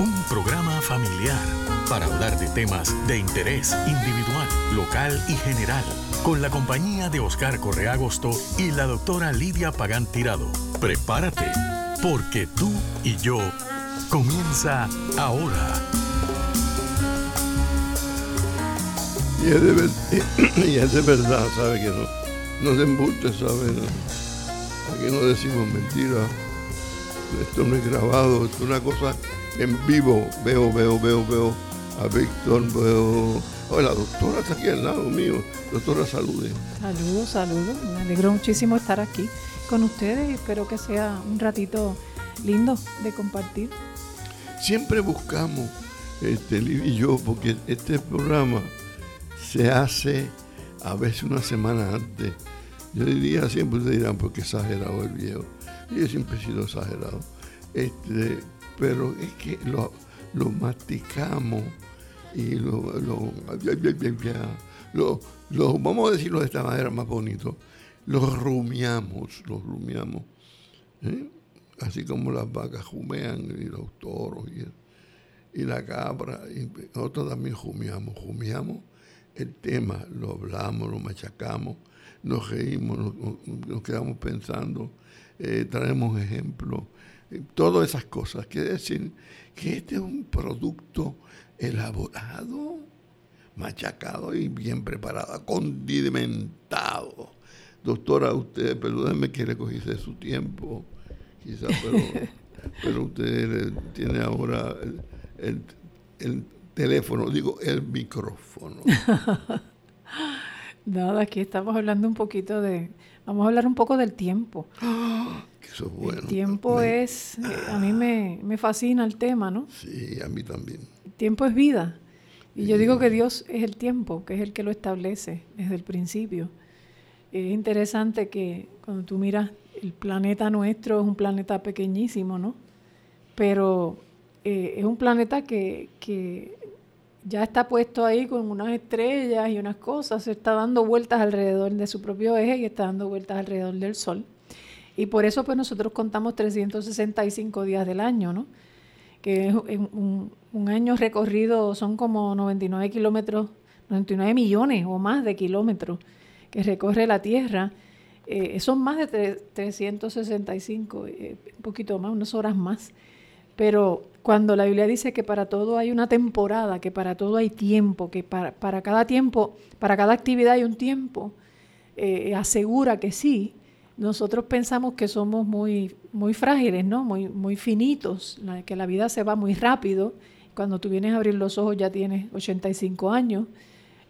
Un programa familiar para hablar de temas de interés individual, local y general, con la compañía de Oscar Correa Agosto y la doctora Lidia Pagán Tirado. Prepárate, porque tú y yo comienza ahora. Y es de, verdad, ¿sabe? Que no, no se embuste, ¿sabe? Aquí no decimos mentiras. Esto no es grabado, esto es una cosa en vivo. Veo, veo, veo, veo a Víctor, veo... Oh, la doctora está aquí al lado mío. Doctora, salude. Saludos, saludos. Me alegro muchísimo estar aquí con ustedes y espero que sea un ratito lindo de compartir. Siempre buscamos, este, Liv y yo, porque este programa se hace a veces una semana antes. Yo diría, siempre ustedes dirán, porque exagerado el viejo. Y yo siempre he sido exagerado. Este, pero es que lo, lo masticamos y lo, lo, vamos a decirlo de esta manera más bonito, lo rumiamos, lo rumiamos. ¿eh? Así como las vacas jumean y los toros y, la cabra, nosotros también jumiamos, jumiamos el tema, lo hablamos, lo machacamos, nos reímos, nos, quedamos pensando, eh, traemos ejemplos, eh, todas esas cosas. Quiere decir que este es un producto elaborado, machacado y bien preparado, condimentado. Doctora, usted, perdóneme que le cogiste su tiempo, quizás, pero, pero usted tiene ahora el, el- el teléfono, digo, el micrófono. Nada, aquí estamos hablando un poquito de... Vamos a hablar un poco del tiempo. Que eso es bueno. el tiempo Me- es... eh, A mí me, me fascina el tema, ¿no? Sí, a mí también. El tiempo es vida. Y yo digo que Dios es el tiempo, que es el que lo establece desde el principio. Es interesante que cuando tú miras el planeta nuestro es un planeta pequeñísimo, ¿no? Pero eh, es un planeta que, que ya está puesto ahí con unas estrellas y unas cosas, se está dando vueltas alrededor de su propio eje y está dando vueltas alrededor del Sol. Y por eso pues nosotros contamos 365 días del año, ¿no? que es un, año recorrido son como 99 kilómetros, 99 millones o más de kilómetros que recorre la Tierra. Eh, son más de tre- 365, eh, un poquito más, unas horas más. Pero cuando la Biblia dice que para todo hay una temporada, que para todo hay tiempo, que para, para cada tiempo, para cada actividad hay un tiempo, eh, asegura que sí, nosotros pensamos que somos muy, muy frágiles, ¿no? Muy, muy finitos, que la vida se va muy rápido. Cuando tú vienes a abrir los ojos ya tienes 85 años.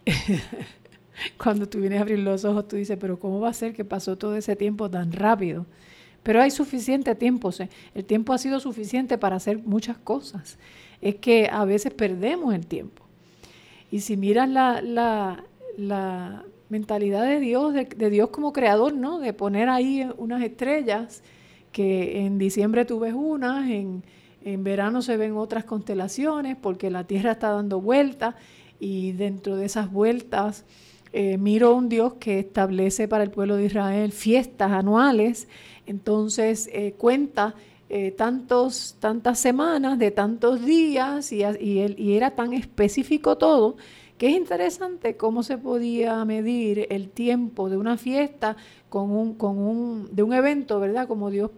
Cuando tú vienes a abrir los ojos tú dices, pero ¿cómo va a ser que pasó todo ese tiempo tan rápido? Pero hay suficiente tiempo, el tiempo ha sido suficiente para hacer muchas cosas. Es que a veces perdemos el tiempo. Y si miras la, mentalidad de Dios, de, Dios como creador, ¿no? De poner ahí unas estrellas, que en diciembre tú ves unas, en, en verano se ven otras constelaciones, porque la Tierra está dando vueltas, y dentro de esas vueltas eh, miro un Dios que establece para el pueblo de Israel fiestas anuales, entonces eh, cuenta eh, tantos, tantas semanas, de tantos días, y, y era tan específico todo, que es interesante cómo se podía medir el tiempo de una fiesta con un, con un, de un evento, ¿verdad? Como Dios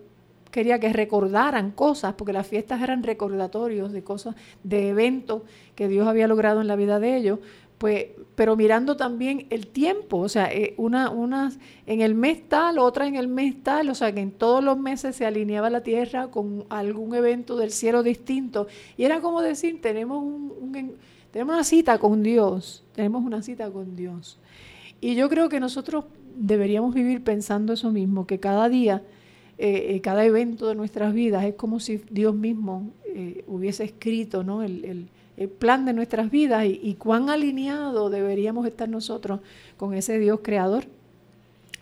quería que recordaran cosas, porque las fiestas eran recordatorios de cosas, de eventos que Dios había logrado en la vida de ellos, pues, pero mirando también el tiempo, o sea, eh, una, una en el mes tal, otra en el mes tal, o sea, que en todos los meses se alineaba la tierra con algún evento del cielo distinto. Y era como decir, tenemos, un, un en- tenemos una cita con Dios, tenemos una cita con Dios. Y yo creo que nosotros deberíamos vivir pensando eso mismo, que cada día, eh, eh, cada evento de nuestras vidas es como si Dios mismo hubiese escrito ¿no? el plan de nuestras vidas y, cuán alineado deberíamos estar nosotros con ese Dios creador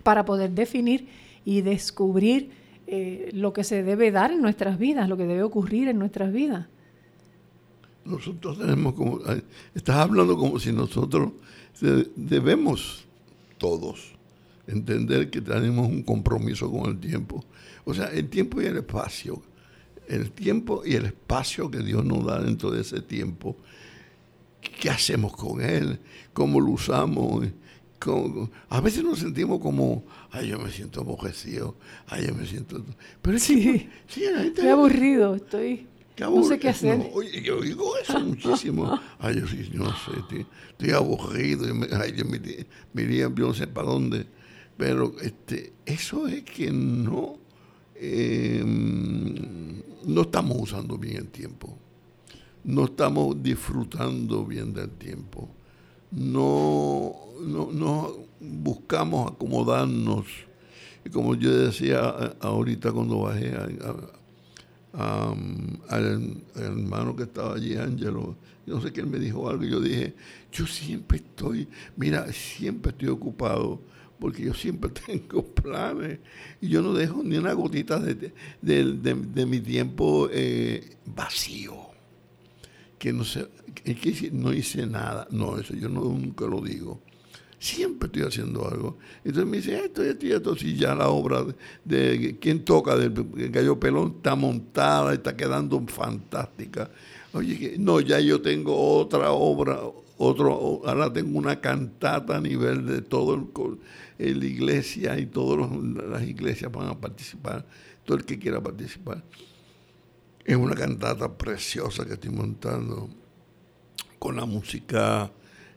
para poder definir y descubrir eh, lo que se debe dar en nuestras vidas, lo que debe ocurrir en nuestras vidas. Nosotros tenemos como, estás hablando como si nosotros debemos todos entender que tenemos un compromiso con el tiempo. O sea, el tiempo y el espacio el tiempo y el espacio que Dios nos da dentro de ese tiempo, ¿qué hacemos con él? ¿Cómo lo usamos? a veces nos sentimos como, ay, yo me siento aborrecido, ay, yo me siento... Pero sí, sí estoy aburrido, estoy... No sé qué hacer. oye, yo digo eso muchísimo. Ay, yo sí, no sé, estoy, aburrido. ay, yo me, me iría, no sé para dónde. Pero este, eso es que no eh, no estamos usando bien el tiempo, no estamos disfrutando bien del tiempo, no, no, buscamos acomodarnos. Y como yo decía ahorita cuando bajé al, hermano que estaba allí, Ángelo, no sé qué él me dijo algo, yo dije, yo siempre estoy, mira, siempre estoy ocupado porque yo siempre tengo planes y yo no dejo ni una gotita de, mi tiempo eh, vacío. Que no sé, que no hice nada. No, eso yo nunca lo digo. Siempre estoy haciendo algo. Entonces me dice, esto, esto y esto. Si ya la obra de, quien toca del gallo pelón está montada, está quedando fantástica. Oye, no, ya yo tengo otra obra, otro, ahora tengo una cantata a nivel de todo el la iglesia y todas las iglesias van a participar, todo el que quiera participar. Es una cantata preciosa que estoy montando con la música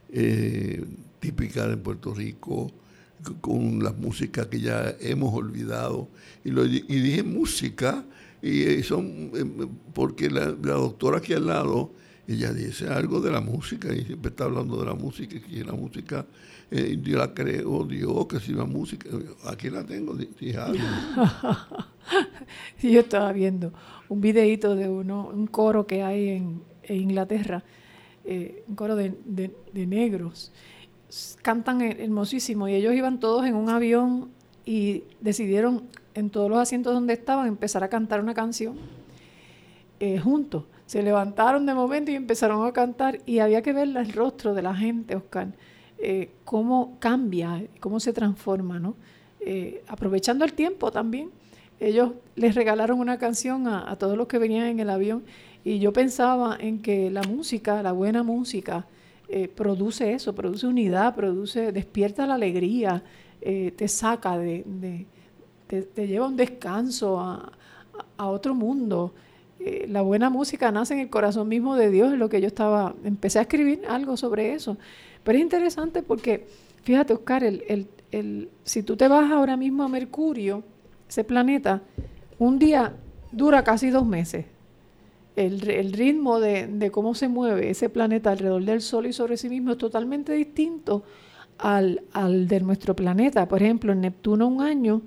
eh, típica de Puerto Rico, con la música que ya hemos olvidado. Y, dije música, y eh, son, eh, porque la doctora aquí al lado, ella dice algo de la música y siempre está hablando de la música, y la música eh, yo la creo, Dios, que si la música, aquí la tengo, yo estaba viendo un videito de uno, un coro que hay en, Inglaterra, eh, un coro de, negros. Cantan hermosísimo y ellos iban todos en un avión y decidieron en todos los asientos donde estaban empezar a cantar una canción eh, juntos. Se levantaron de momento y empezaron a cantar y había que ver el rostro de la gente, Oscar eh, cómo cambia, cómo se transforma, ¿no? Eh, aprovechando el tiempo también. Ellos les regalaron una canción a, todos los que venían en el avión y yo pensaba en que la música, la buena música, eh, produce eso, produce unidad, produce, despierta la alegría, te saca de, te, lleva un descanso a, a otro mundo. La buena música nace en el corazón mismo de Dios, es lo que yo estaba, empecé a escribir algo sobre eso. Pero es interesante porque, fíjate, Oscar, el, el, si tú te vas ahora mismo a Mercurio, ese planeta, un día dura casi dos meses. El, el ritmo de, de, cómo se mueve ese planeta alrededor del Sol y sobre sí mismo es totalmente distinto al, al de nuestro planeta. Por ejemplo, en Neptuno un año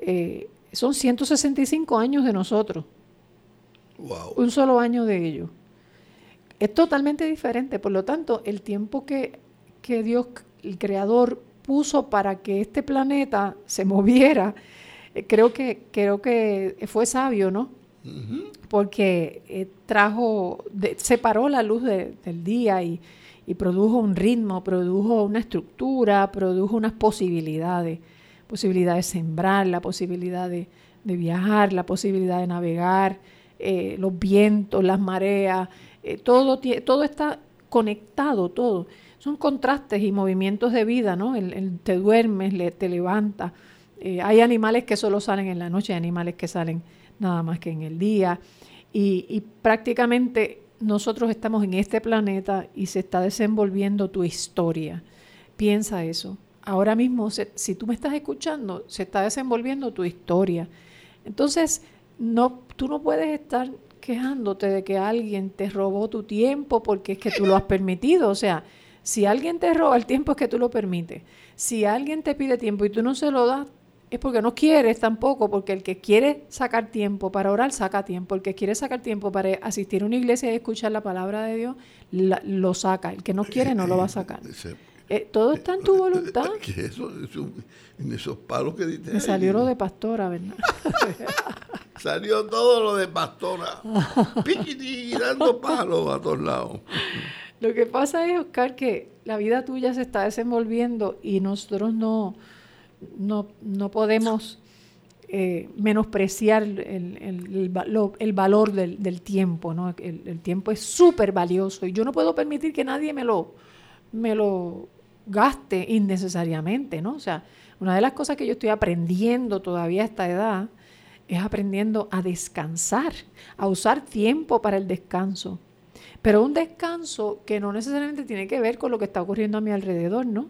eh, son 165 años de nosotros. Un solo año de ellos. Es totalmente diferente. Por lo tanto, el tiempo que que Dios, el Creador, puso para que este planeta se moviera, eh, creo que, creo que fue sabio, ¿no? Porque eh, trajo, separó la luz del día y, produjo un ritmo, produjo una estructura, produjo unas posibilidades, posibilidad de sembrar, la posibilidad de, viajar, la posibilidad de navegar, eh, los vientos, las mareas, todo, todo está conectado, todo son contrastes y movimientos de vida, ¿no? El, te duermes, te levantas. Eh, hay animales que solo salen en la noche, hay animales que salen nada más que en el día. Y, prácticamente nosotros estamos en este planeta y se está desenvolviendo tu historia. Piensa eso. Ahora mismo, si tú me estás escuchando, se está desenvolviendo tu historia. Entonces, no, tú no puedes estar quejándote de que alguien te robó tu tiempo porque es que tú lo has permitido. O sea, si alguien te roba el tiempo es que tú lo permites. Si alguien te pide tiempo y tú no se lo das, es porque no quieres tampoco, porque el que quiere sacar tiempo para orar, saca tiempo. El que quiere sacar tiempo para asistir a una iglesia y escuchar la palabra de Dios, lo saca. El que no quiere no lo va a sacar. Eh, todo está en tu voluntad. ¿Qué eso? en esos palos que diste. Me salió lo de pastora, ¿verdad? salió todo lo de pastora. Piquiti, dando palos a todos lados. Lo que pasa es, Oscar, que la vida tuya se está desenvolviendo y nosotros no, no, no podemos eh, menospreciar el, el, valor del, tiempo. ¿no? El, tiempo es súper valioso y yo no puedo permitir que nadie me lo, me lo gaste innecesariamente. ¿no? O sea, una de las cosas que yo estoy aprendiendo todavía a esta edad es aprendiendo a descansar, a usar tiempo para el descanso. Pero un descanso que no necesariamente tiene que ver con lo que está ocurriendo a mi alrededor, ¿no?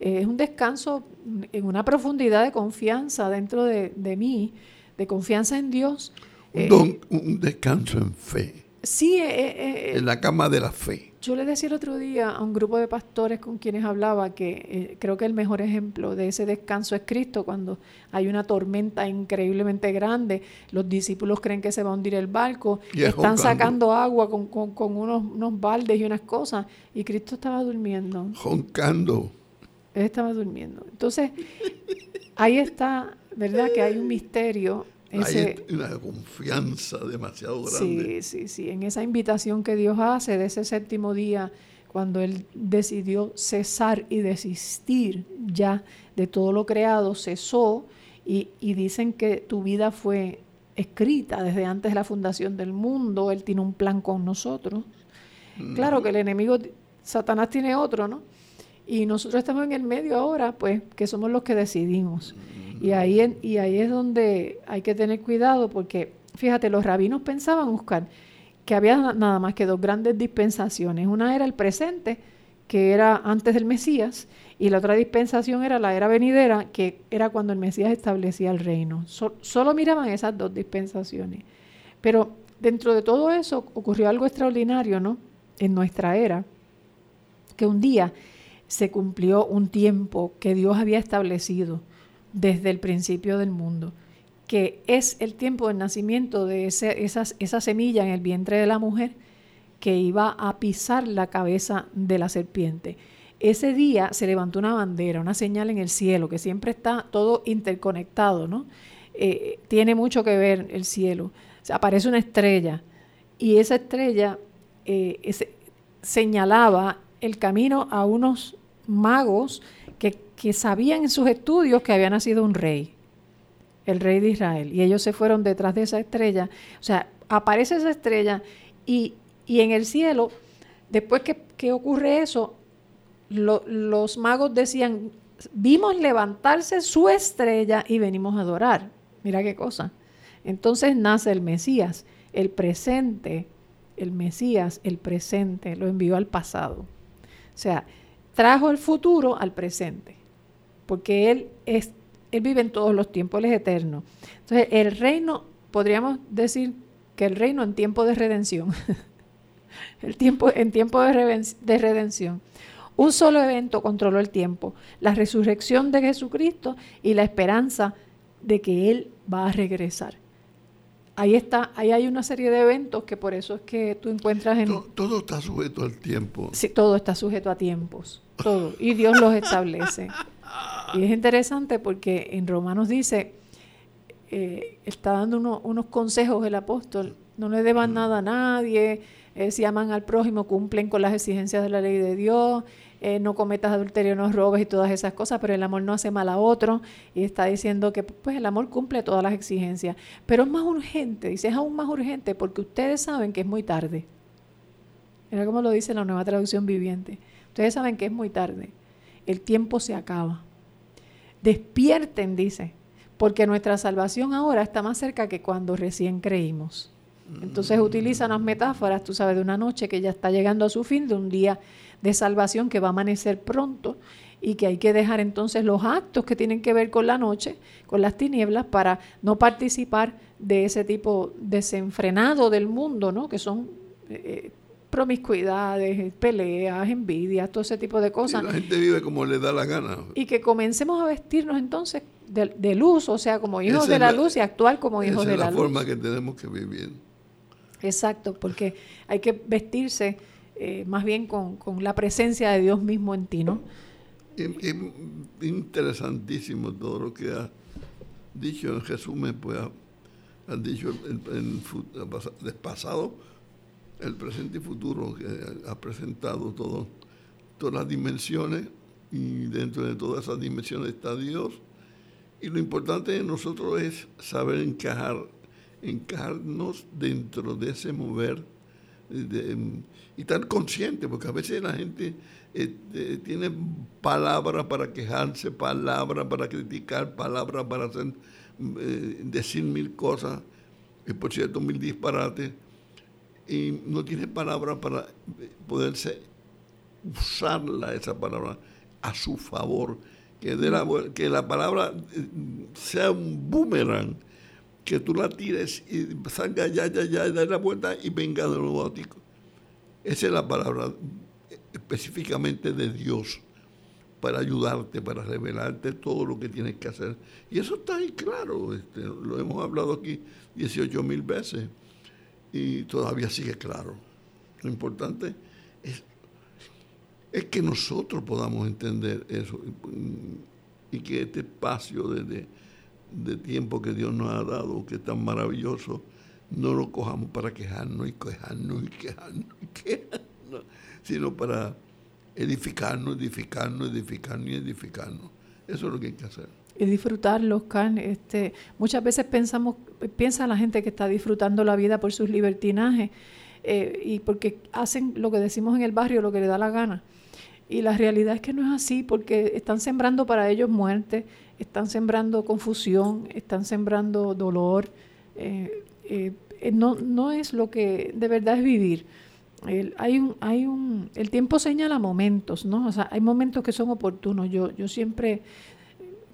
Eh, es un descanso en una profundidad de confianza dentro de, mí, de confianza en Dios. un eh, descanso en fe. Sí, eh, en la cama de la fe. Yo le decía el otro día a un grupo de pastores con quienes hablaba que eh, creo que el mejor ejemplo de ese descanso es Cristo cuando hay una tormenta increíblemente grande, los discípulos creen que se va a hundir el barco, están sacando agua con, unos, unos, baldes y unas cosas y Cristo estaba durmiendo. Joncando. Él estaba durmiendo. Entonces, ahí está, ¿verdad? Que hay un misterio hay una confianza demasiado grande. Sí, sí, sí. En esa invitación que Dios hace de ese séptimo día, cuando Él decidió cesar y desistir ya de todo lo creado, cesó y, dicen que tu vida fue escrita desde antes de la fundación del mundo. Él tiene un plan con nosotros. Claro que el enemigo, Satanás tiene otro, ¿no? Y nosotros estamos en el medio ahora, pues, que somos los que decidimos. Y ahí, y ahí es donde hay que tener cuidado porque, fíjate, los rabinos pensaban, buscar que había nada más que dos grandes dispensaciones. Una era el presente, que era antes del Mesías, y la otra dispensación era la era venidera, que era cuando el Mesías establecía el reino. solo miraban esas dos dispensaciones. Pero dentro de todo eso ocurrió algo extraordinario, ¿no? En nuestra era, que un día se cumplió un tiempo que Dios había establecido desde el principio del mundo, que es el tiempo del nacimiento de ese, esa semilla en el vientre de la mujer que iba a pisar la cabeza de la serpiente. Ese día se levantó una bandera, una señal en el cielo, que siempre está todo interconectado, ¿no? Eh, tiene mucho que ver el cielo. aparece una estrella y esa estrella eh, señalaba el camino a unos magos que, sabían en sus estudios que había nacido un rey, el rey de Israel, y ellos se fueron detrás de esa estrella. O sea, aparece esa estrella y, en el cielo, después que, ocurre eso, los magos decían, vimos levantarse su estrella y venimos a adorar. Mira qué cosa. Entonces nace el Mesías, el presente, el Mesías, el presente, lo envió al pasado. O sea, trajo el futuro al presente, porque Él, es, él vive en todos los tiempos, Él es eterno. Entonces, el reino, podríamos decir que el reino en tiempo de redención, el tiempo, en tiempo de, de redención, un solo evento controló el tiempo, la resurrección de Jesucristo y la esperanza de que Él va a regresar ahí está, ahí hay una serie de eventos que por eso es que tú encuentras en... Todo, está sujeto al tiempo. Sí, todo está sujeto a tiempos, todo. Y Dios los establece. Y es interesante porque en Romanos dice, eh, está dando unos consejos el apóstol, no le deban mm. nada a nadie, eh, si aman al prójimo, cumplen con las exigencias de la ley de Dios, eh, no cometas adulterio, no robes y todas esas cosas, pero el amor no hace mal a otro y está diciendo que pues el amor cumple todas las exigencias, pero es más urgente, dice es aún más urgente porque ustedes saben que es muy tarde. Mira cómo lo dice la nueva traducción viviente. Ustedes saben que es muy tarde. El tiempo se acaba. Despierten, dice, porque nuestra salvación ahora está más cerca que cuando recién creímos. Entonces utiliza unas metáforas, tú sabes, de una noche que ya está llegando a su fin, de un día de salvación que va a amanecer pronto y que hay que dejar entonces los actos que tienen que ver con la noche, con las tinieblas, para no participar de ese tipo desenfrenado del mundo, ¿no? Que son eh, promiscuidades, peleas, envidias, todo ese tipo de cosas. la gente vive como le da la gana. Y que comencemos a vestirnos entonces de, luz, o sea, como hijos de la, luz y actuar como hijos de la, luz. es la forma que tenemos que vivir. Exacto, porque hay que vestirse eh, más bien con, la presencia de Dios mismo en ti, ¿no? interesantísimo todo lo que ha dicho en resumen, pues ha, dicho en, el pasado, el presente y futuro, que ha presentado todo, todas las dimensiones y dentro de todas esas dimensiones está Dios. Y lo importante de nosotros es saber encajar, encajarnos dentro de ese mover y estar consciente, porque a veces la gente este, tiene palabras para quejarse, palabras para criticar, palabras para eh, decir mil cosas, y por cierto, mil disparates, y no tiene palabras para poderse usarla, esa palabra, a su favor. Que, de la, que la palabra eh, sea un boomerang, que tú la tires y salga ya, ya, ya, y la vuelta y venga de nuevo a. Esa es la palabra específicamente de Dios para ayudarte, para revelarte todo lo que tienes que hacer. Y eso está ahí claro, este, lo hemos hablado aquí 18 mil veces y todavía sigue claro. Lo importante es, es que nosotros podamos entender eso y que este espacio de, de, tiempo que Dios nos ha dado, que es tan maravilloso, no lo cojamos para quejarnos y quejarnos y quejarnos y quejarnos, sino para edificarnos, edificarnos, edificarnos y edificarnos. Eso es lo que hay que hacer. Y disfrutarlo, Oscar. Este, muchas veces pensamos, piensa la gente que está disfrutando la vida por sus libertinajes eh, y porque hacen lo que decimos en el barrio, lo que le da la gana. Y la realidad es que no es así, porque están sembrando para ellos muerte, están sembrando confusión, están sembrando dolor. Eh, eh, no, no es lo que de verdad es vivir. El, hay un, hay un, el tiempo señala momentos, ¿no? O sea, hay momentos que son oportunos. Yo, yo siempre,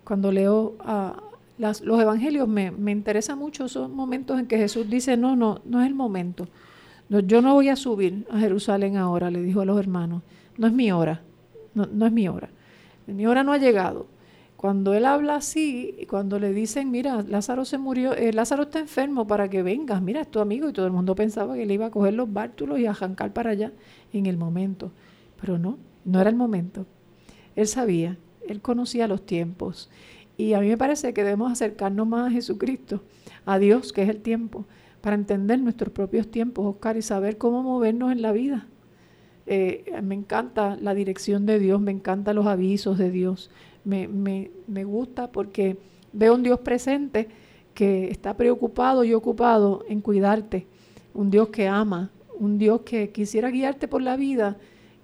cuando leo a las, los evangelios, me, me interesa mucho son momentos en que Jesús dice, no, no, no es el momento. yo no voy a subir a Jerusalén ahora, le dijo a los hermanos. No es mi hora no, es mi hora. Mi hora no ha llegado. Cuando él habla así, cuando le dicen, mira, Lázaro se murió, eh, Lázaro está enfermo para que vengas, mira, es tu amigo, y todo el mundo pensaba que le iba a coger los bártulos y a jancar para allá en el momento. Pero no, no era el momento. Él sabía, él conocía los tiempos. Y a mí me parece que debemos acercarnos más a Jesucristo, a Dios, que es el tiempo, para entender nuestros propios tiempos, Oscar, y saber cómo movernos en la vida. Eh, me encanta la dirección de Dios, me encantan los avisos de Dios, me, me, me gusta porque veo un Dios presente que está preocupado y ocupado en cuidarte, un Dios que ama, un Dios que quisiera guiarte por la vida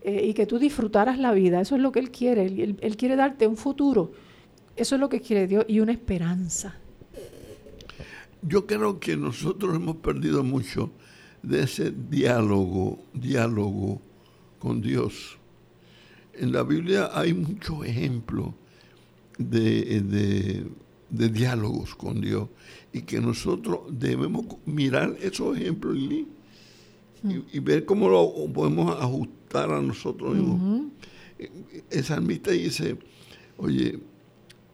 eh, y que tú disfrutaras la vida. Eso es lo que Él quiere. Él, él, quiere darte un futuro. Eso es lo que quiere Dios y una esperanza. Yo creo que nosotros hemos perdido mucho de ese diálogo, diálogo con Dios. En la Biblia hay muchos ejemplos de, diálogos con Dios y que nosotros debemos mirar esos ejemplos y, y, ver cómo lo podemos ajustar a nosotros mismos. El salmista dice, oye,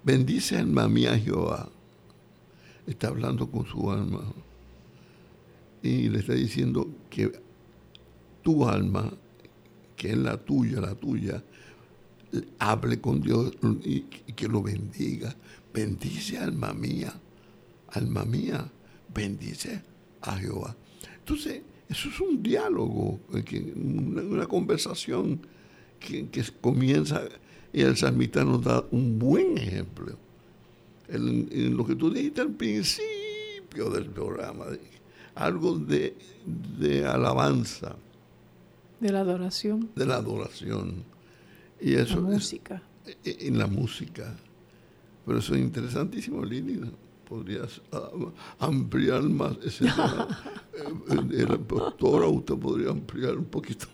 bendice alma mía Jehová. Está hablando con su alma. Y le está diciendo que tu alma que es la tuya, la tuya, hable con Dios y, que lo bendiga. Bendice alma mía, alma mía, bendice a Jehová. Entonces, eso es un diálogo, una, conversación que, comienza y el salmista nos da un buen ejemplo. En, lo que tú dijiste al principio del programa, algo de, de alabanza de la adoración. De la adoración. Y eso la música. en la música. Pero eso es interesantísimo, Lili. Podrías ah, ampliar más ese tema. Eh, doctora, usted podría ampliar un poquito.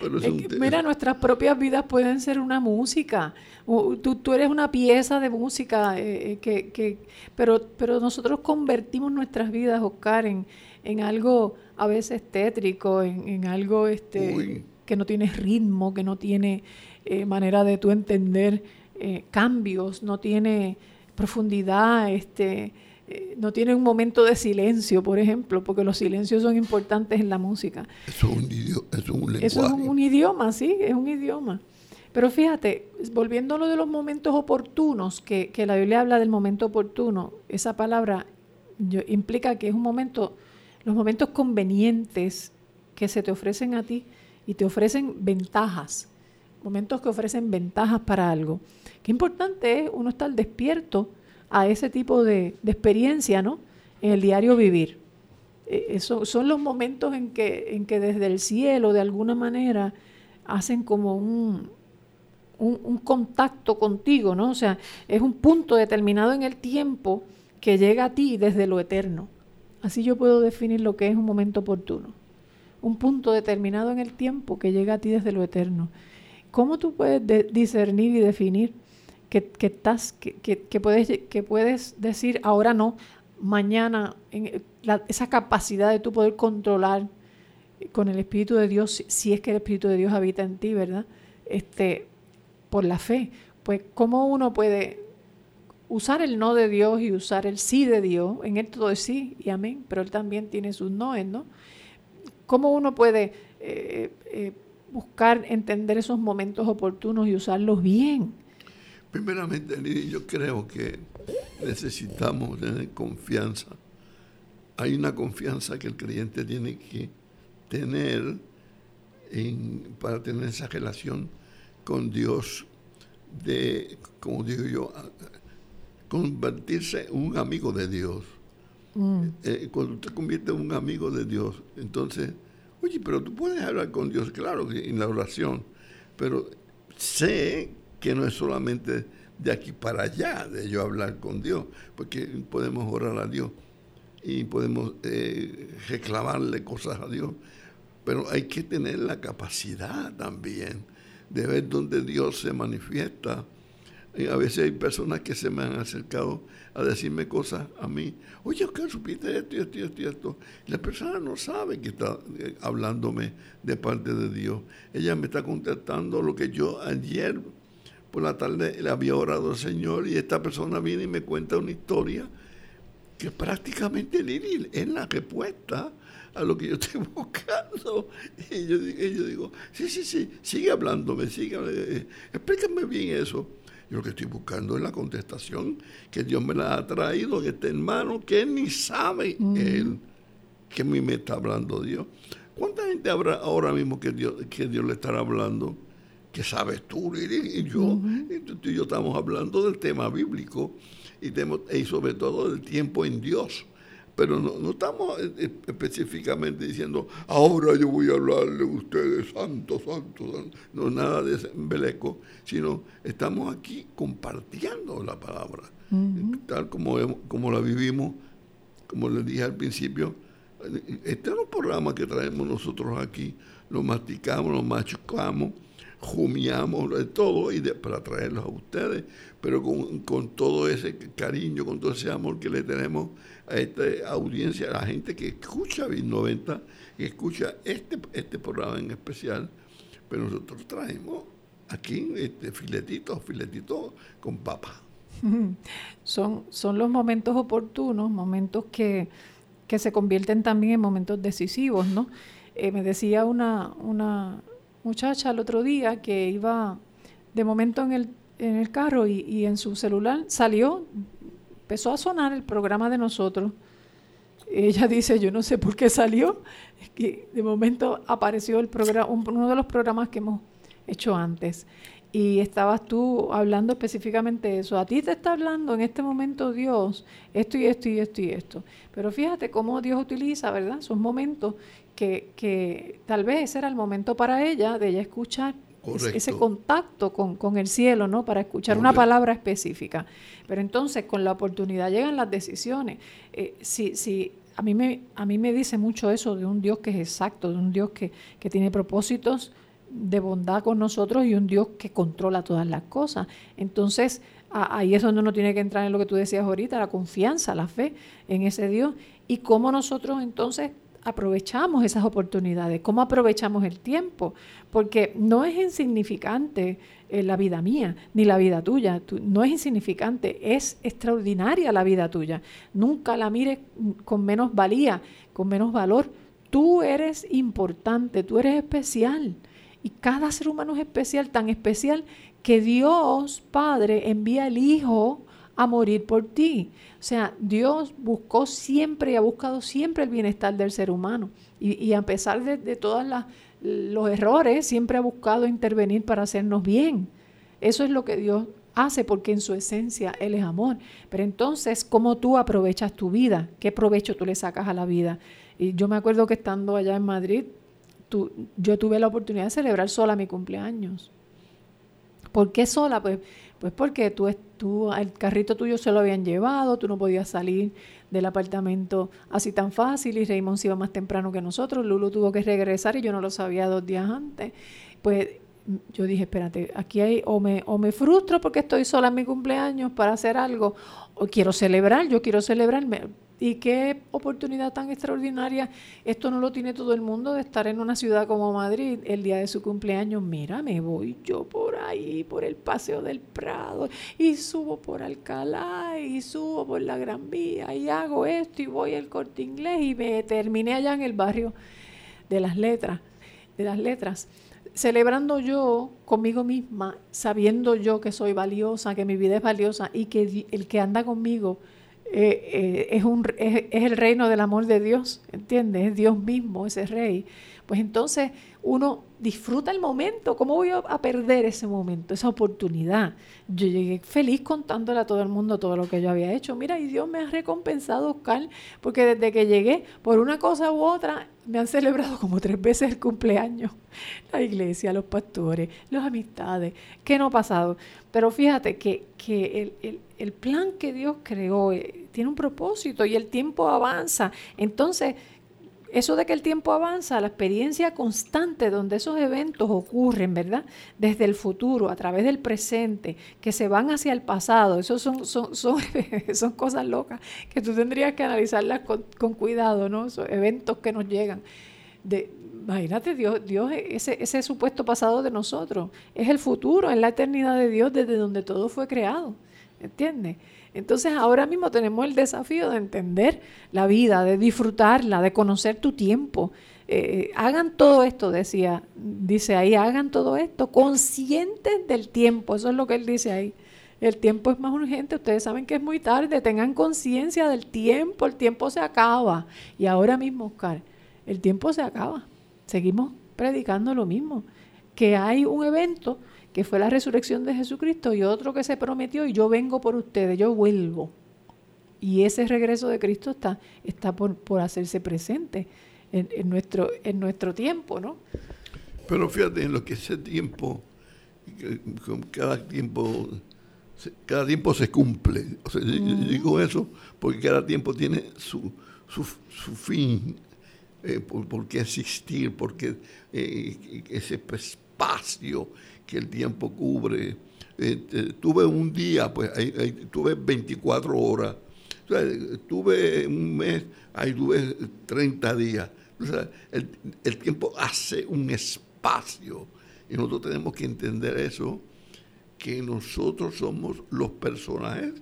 mira, nuestras propias vidas pueden ser una música. Tú, tú eres una pieza de música, eh, eh, que, que, pero, pero nosotros convertimos nuestras vidas, Oscar, en, en algo a veces tétrico, en, algo este, que no tiene ritmo, que no tiene eh, manera de tú entender eh, cambios, no tiene profundidad, este, eh, no tiene un momento de silencio, por ejemplo, porque los silencios son importantes en la música. Eso es un, idioma, eso es un lenguaje. Eso es un idioma, sí, es un idioma. Pero fíjate, volviendo a lo de los momentos oportunos, que, que la Biblia habla del momento oportuno, esa palabra implica que es un momento, los momentos convenientes que se te ofrecen a ti y te ofrecen ventajas, momentos que ofrecen ventajas para algo. Qué importante es uno estar despierto a ese tipo de, experiencia, ¿no? En el diario vivir. E, eso, son los momentos en que, en que desde el cielo, de alguna manera, hacen como un, un, contacto contigo, ¿no? O sea, es un punto determinado en el tiempo que llega a ti desde lo eterno. Así yo puedo definir lo que es un momento oportuno. Un punto determinado en el tiempo que llega a ti desde lo eterno. ¿Cómo tú puedes discernir y definir que, estás, que, puedes, que puedes decir ahora no, mañana, en esa capacidad de tú poder controlar con el Espíritu de Dios, si es que el Espíritu de Dios habita en ti, ¿verdad? Este, por la fe. Pues, ¿cómo uno puede usar el no de Dios y usar el sí de Dios? En él todo es sí y amén, pero él también tiene sus noes, ¿no? ¿Cómo uno puede eh, eh, buscar entender esos momentos oportunos y usarlos bien? Primeramente, yo creo que necesitamos tener confianza. Hay una confianza que el creyente tiene que tener para tener esa relación con Dios, de, como digo yo, convertirse en un amigo de Dios. Mm. Eh, cuando usted convierte en un amigo de Dios, entonces, oye, pero tú puedes hablar con Dios, claro, en la oración, pero sé que no es solamente de aquí para allá, de yo hablar con Dios, porque podemos orar a Dios y podemos eh, reclamarle cosas a Dios, pero hay que tener la capacidad también de ver dónde Dios se manifiesta. Y a veces hay personas que se me han acercado a decirme cosas a mí. Oye, ¿qué supiste esto y esto y esto y esto? la persona no sabe que está eh, hablándome de parte de Dios. Ella me está contestando lo que yo ayer por la tarde le había orado al Señor y esta persona viene y me cuenta una historia que prácticamente es la respuesta a lo que yo estoy buscando. Y yo, digo, sí, sí, sí, sigue hablándome, sigue, eh, explícame bien eso. Yo lo que estoy buscando es la contestación que Dios me la ha traído en este hermano que él ni sabe él que a mí me está hablando Dios. ¿Cuánta gente habrá ahora mismo que Dios, que Dios le estará hablando? Que sabes tú, y yo, y tú y yo estamos hablando del tema bíblico y, y sobre todo del tiempo en Dios pero no, estamos eh, eh, específicamente diciendo, ahora yo voy a hablarle a ustedes, santo, santo, santo. No, nada de embeleco, sino estamos aquí compartiendo la palabra, tal como, como la vivimos, como les dije al principio. Este es un programa que traemos nosotros aquí, lo masticamos, lo machucamos, jumiamos de todo y para traerlos a ustedes, pero con, con todo ese cariño, con todo ese amor que le tenemos a esta audiencia, a la gente que escucha BIN 90, que escucha este, este programa en especial, pero nosotros traemos aquí este filetitos, filetitos con papa. Son, son los momentos oportunos, momentos que, que se convierten también en momentos decisivos, ¿no? Eh, me decía una, una muchacha el otro día que iba de momento en el, en el carro y, y en su celular salió empezó a sonar el programa de nosotros. Ella dice, yo no sé por qué salió, que de momento apareció el programa, uno de los programas que hemos hecho antes. Y estabas tú hablando específicamente de eso. A ti te está hablando en este momento Dios, esto y esto y esto y esto. Pero fíjate cómo Dios utiliza, ¿verdad? Son momentos que, que tal vez ese era el momento para ella, de ella escuchar ese contacto con, el cielo, ¿no? Para escuchar una palabra específica. Pero entonces con la oportunidad llegan las decisiones. Eh, si, a, mí me, a mí me dice mucho eso de un Dios que es exacto, de un Dios que, tiene propósitos de bondad con nosotros y un Dios que controla todas las cosas. Entonces, ahí es donde uno tiene que entrar en lo que tú decías ahorita, la confianza, la fe en ese Dios y cómo nosotros entonces aprovechamos esas oportunidades, cómo aprovechamos el tiempo, porque no es insignificante eh, la vida mía, ni la vida tuya, no es insignificante, es extraordinaria la vida tuya. Nunca la mires con menos valía, con menos valor. Tú eres importante, tú eres especial. Y cada ser humano es especial, tan especial que Dios Padre envía al Hijo a morir por ti. O sea, Dios buscó siempre y ha buscado siempre el bienestar del ser humano. Y, a pesar de, de todos los errores, siempre ha buscado intervenir para hacernos bien. Eso es lo que Dios hace porque en su esencia Él es amor. Pero entonces, ¿cómo tú aprovechas tu vida? ¿Qué provecho tú le sacas a la vida? Y yo me acuerdo que estando allá en Madrid, yo tuve la oportunidad de celebrar sola mi cumpleaños. ¿Por qué sola? Pues pues porque tú, el carrito tuyo se lo habían llevado, tú no podías salir del apartamento así tan fácil y Raymond se iba más temprano que nosotros, Lulu tuvo que regresar y yo no lo sabía dos días antes. Pues yo dije, espérate, aquí hay o me, o me frustro porque estoy sola en mi cumpleaños para hacer algo, o quiero celebrar, yo quiero celebrarme. Y qué oportunidad tan extraordinaria. Esto no lo tiene todo el mundo de estar en una ciudad como Madrid el día de su cumpleaños. Mira, me voy yo por ahí, por el Paseo del Prado, y subo por Alcalá, y subo por la Gran Vía, y hago esto, y voy al corte inglés, y me terminé allá en el barrio de las letras, de las letras celebrando yo conmigo misma, sabiendo yo que soy valiosa, que mi vida es valiosa y que el que anda conmigo eh, eh, es, un, es, el reino del amor de Dios, ¿entiendes? Es Dios mismo, ese rey. Pues entonces uno disfruta el momento. ¿Cómo voy a, perder ese momento, esa oportunidad? Yo llegué feliz contándole a todo el mundo todo lo que yo había hecho. Mira, y Dios me ha recompensado, Oscar, porque desde que llegué, por una cosa u otra, me han celebrado como tres veces el cumpleaños. La iglesia, los pastores, las amistades. ¿Qué no ha pasado? Pero fíjate que, que el, el, plan que Dios creó eh, tiene un propósito y el tiempo avanza. Entonces, eso de que el tiempo avanza, la experiencia constante donde esos eventos ocurren, ¿verdad? Desde el futuro, a través del presente, que se van hacia el pasado, eso son, son, son, son cosas locas que tú tendrías que analizarlas con, con cuidado, ¿no? Esos eventos que nos llegan. De, imagínate, Dios, Dios ese, ese supuesto pasado de nosotros, es el futuro, es la eternidad de Dios desde donde todo fue creado, ¿entiendes? Entonces ahora mismo tenemos el desafío de entender la vida, de disfrutarla, de conocer tu tiempo. Eh, hagan todo esto, decía, dice ahí, hagan todo esto conscientes del tiempo, eso es lo que él dice ahí. El tiempo es más urgente, ustedes saben que es muy tarde, tengan conciencia del tiempo, el tiempo se acaba. Y ahora mismo, Oscar, el tiempo se acaba. Seguimos predicando lo mismo, que hay un evento que fue la resurrección de Jesucristo, y otro que se prometió, y yo vengo por ustedes, yo vuelvo. Y ese regreso de Cristo está, está por, hacerse presente en, nuestro, en nuestro tiempo, ¿no? Pero fíjate, en lo que ese tiempo, cada tiempo, cada tiempo se cumple. O sea, digo eso porque cada tiempo tiene su, su, fin, eh, por, qué existir, porque eh, ese espacio que el tiempo cubre. Eh, tuve un día, pues ahí, tuve 24 horas. tuve un mes, ahí tuve 30 días. el, tiempo hace un espacio y nosotros tenemos que entender eso, que nosotros somos los personajes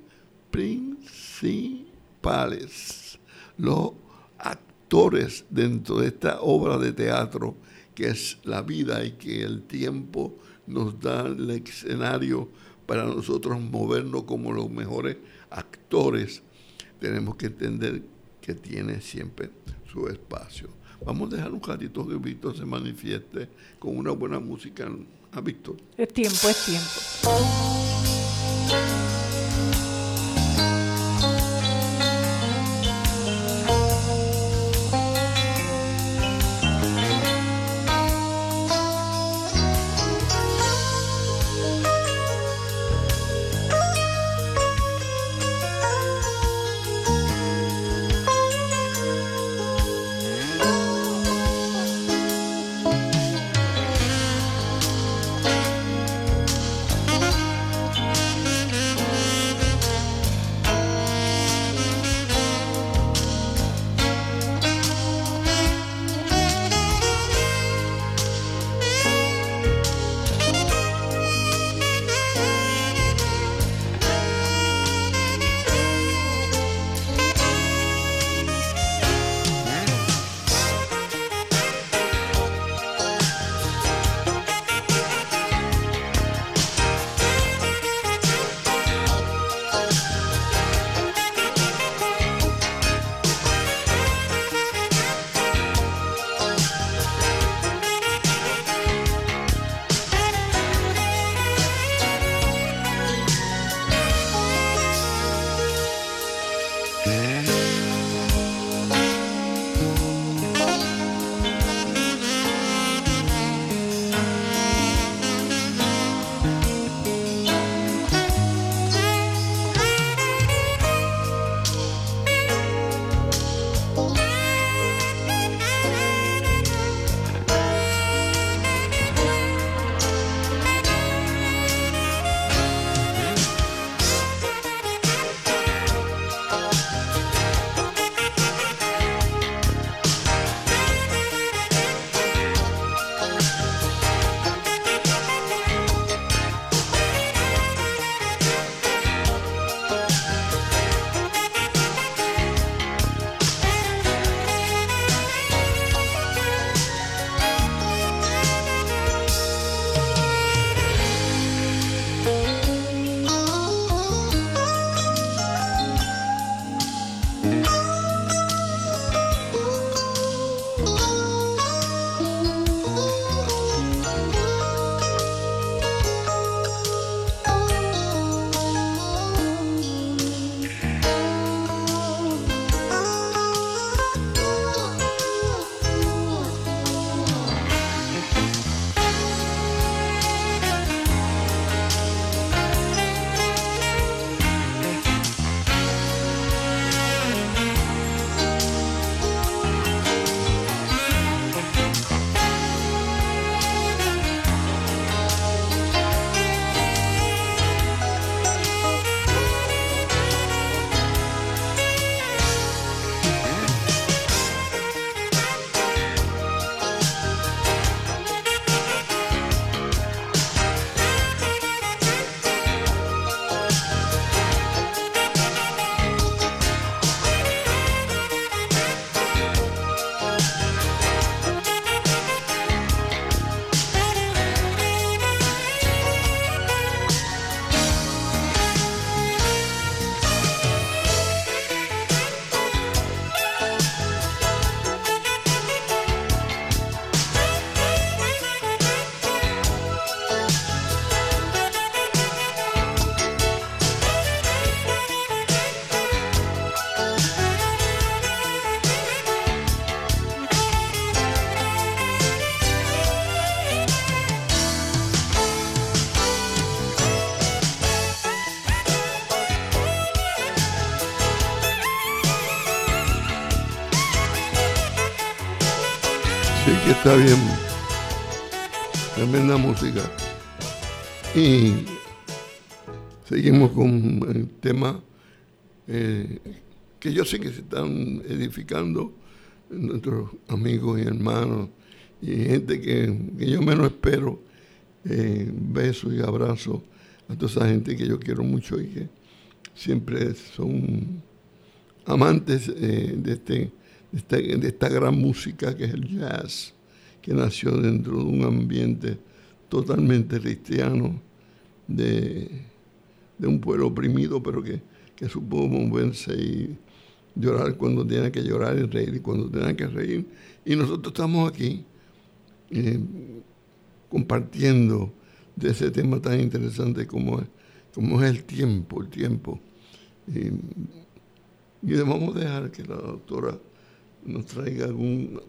principales, los actores dentro de esta obra de teatro que es la vida y que el tiempo nos da el escenario para nosotros movernos como los mejores actores, tenemos que entender que tiene siempre su espacio. Vamos a dejar un ratito que Víctor se manifieste con una buena música a Víctor. Es tiempo, es tiempo. Está bien. Tremenda música. Y seguimos con el tema eh, que yo sé que se están edificando nuestros amigos y hermanos y gente que, yo menos espero. Eh, besos y abrazos a toda esa gente que yo quiero mucho y que siempre son amantes eh, de, este, de, de esta gran música que es el jazz que nació dentro de un ambiente totalmente cristiano, de, un pueblo oprimido, pero que, que supo moverse y llorar cuando tiene que llorar y reír cuando tiene que reír. Y nosotros estamos aquí eh, compartiendo de ese tema tan interesante como es, como es el tiempo, el tiempo. Y, y vamos a dejar que la doctora nos traiga algún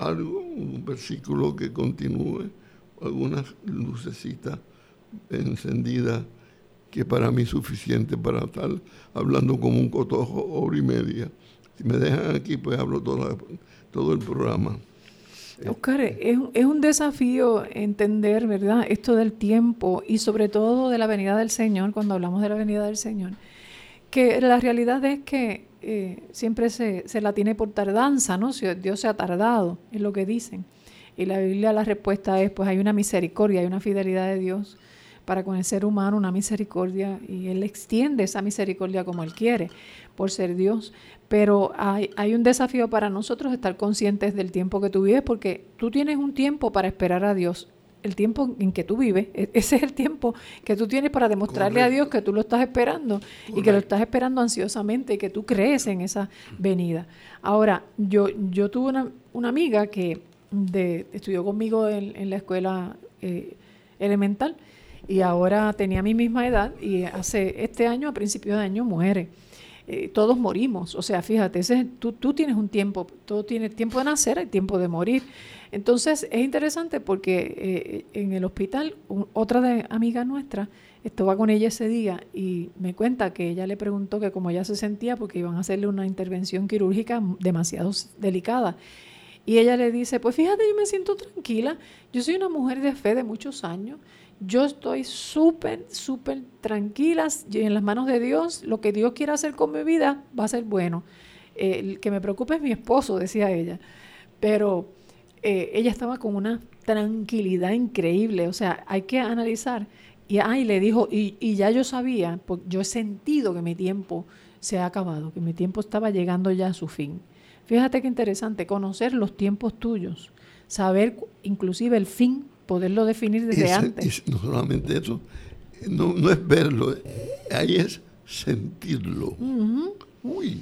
algo, un versículo que continúe, algunas lucecitas encendidas que para mí es suficiente para estar hablando como un cotojo hora y media. Si me dejan aquí, pues hablo todo, el programa. Oscar, es, es, un desafío entender, ¿verdad?, esto del tiempo y sobre todo de la venida del Señor, cuando hablamos de la venida del Señor, que la realidad es que eh, siempre se, la tiene por tardanza, ¿no? Si Dios se ha tardado, es lo que dicen. Y la Biblia la respuesta es, pues hay una misericordia, hay una fidelidad de Dios para con el ser humano, una misericordia, y Él extiende esa misericordia como Él quiere, por ser Dios. Pero hay, hay un desafío para nosotros estar conscientes del tiempo que tú vives, porque tú tienes un tiempo para esperar a Dios el tiempo en que tú vives, e-, ese es el tiempo que tú tienes para demostrarle a Dios que tú lo estás esperando y que lo estás esperando ansiosamente y que tú crees en esa venida. Ahora, yo, yo tuve una, amiga que de, estudió conmigo en, la escuela eh, elemental y ahora tenía mi misma edad y hace este año, a principios de año, muere. Eh, todos morimos, o sea, fíjate, ese, tú, tú tienes un tiempo, todo tiene tiempo de nacer y tiempo de morir. Entonces es interesante porque eh, en el hospital otra de, amiga nuestra estaba con ella ese día y me cuenta que ella le preguntó que cómo ella se sentía porque iban a hacerle una intervención quirúrgica demasiado delicada. Y ella le dice, pues fíjate, yo me siento tranquila, yo soy una mujer de fe de muchos años, yo estoy súper, súper tranquila y en las manos de Dios, lo que Dios quiera hacer con mi vida va a ser bueno. el que me preocupe es mi esposo, decía ella. Pero eh, ella estaba con una tranquilidad increíble. O sea, hay que analizar. Y ay, le dijo, y, y ya yo sabía, porque yo he sentido que mi tiempo se ha acabado, que mi tiempo estaba llegando ya a su fin. Fíjate qué interesante, conocer los tiempos tuyos, saber inclusive el fin, poderlo definir desde antes. no solamente eso, no, no, es verlo, ahí es sentirlo. Uy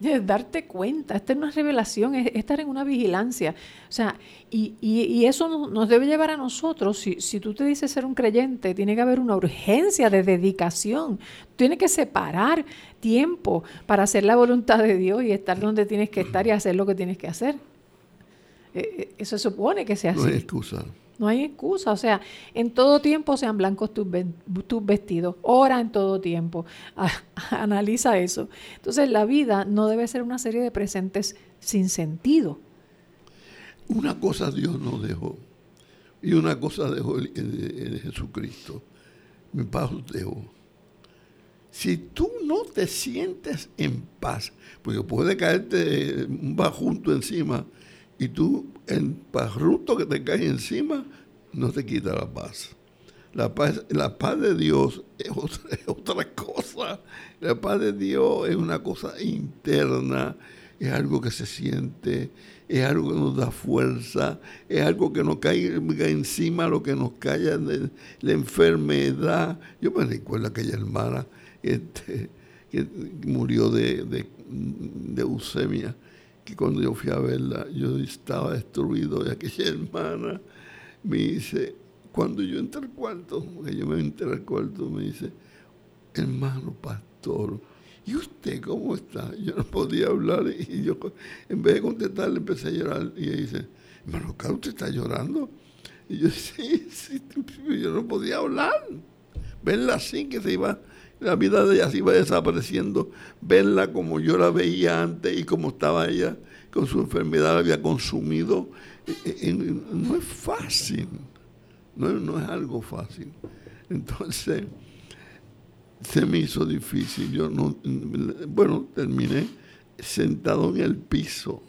darte cuenta, esta es una revelación, es estar en una vigilancia. O sea, y, y, eso nos debe llevar a nosotros, si, si, tú te dices ser un creyente, tiene que haber una urgencia de dedicación, tienes que separar tiempo para hacer la voluntad de Dios y estar donde tienes que estar y hacer lo que tienes que hacer. Eh, eh, eso supone que sea así. No hay excusa. No hay excusa, o sea, en todo tiempo sean blancos tus, vestidos, ora en todo tiempo, analiza eso. Entonces la vida no debe ser una serie de presentes sin sentido. Una cosa Dios nos dejó y una cosa dejó el, Jesucristo. Mi paz dejo. Si tú no te sientes en paz, porque puede caerte un bajunto encima y tú, el parruto que te cae encima, no te quita la paz. La paz, la paz de Dios es otra, cosa. La paz de Dios es una cosa interna, es algo que se siente, es algo que nos da fuerza, es algo que nos cae encima, lo que nos calla de la enfermedad. Yo me recuerdo aquella hermana este, que murió de, de, de leucemia que cuando yo fui a verla, yo estaba destruido y aquella hermana me dice, cuando yo entré al cuarto, que yo me entré al cuarto, me dice, hermano pastor, ¿y usted cómo está? Yo no podía hablar y yo, en vez de contestarle, empecé a llorar y ella dice, hermano Carlos, ¿usted está llorando? Y yo, sí, sí, yo no podía hablar. Verla así, que se iba la vida de ella se iba desapareciendo, verla como yo la veía antes y como estaba ella con su enfermedad había consumido. no es fácil, no, no es algo fácil. Entonces, se me hizo difícil. Yo no, bueno, terminé sentado en el piso,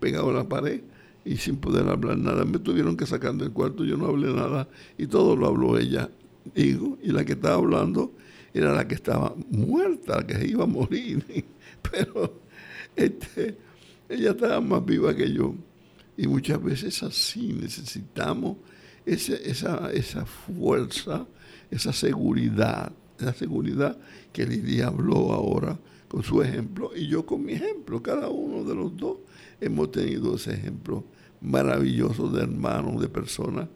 pegado a la pared y sin poder hablar nada. Me tuvieron que sacar del cuarto, yo no hablé nada y todo lo habló ella. Digo, y la que estaba hablando era la que estaba muerta, la que se iba a morir. Pero este, ella estaba más viva que yo. Y muchas veces así necesitamos esa, esa fuerza, esa seguridad, esa seguridad que Lidia habló ahora con su ejemplo y yo con mi ejemplo. Cada uno de los dos hemos tenido ese ejemplo maravilloso de hermanos, de personas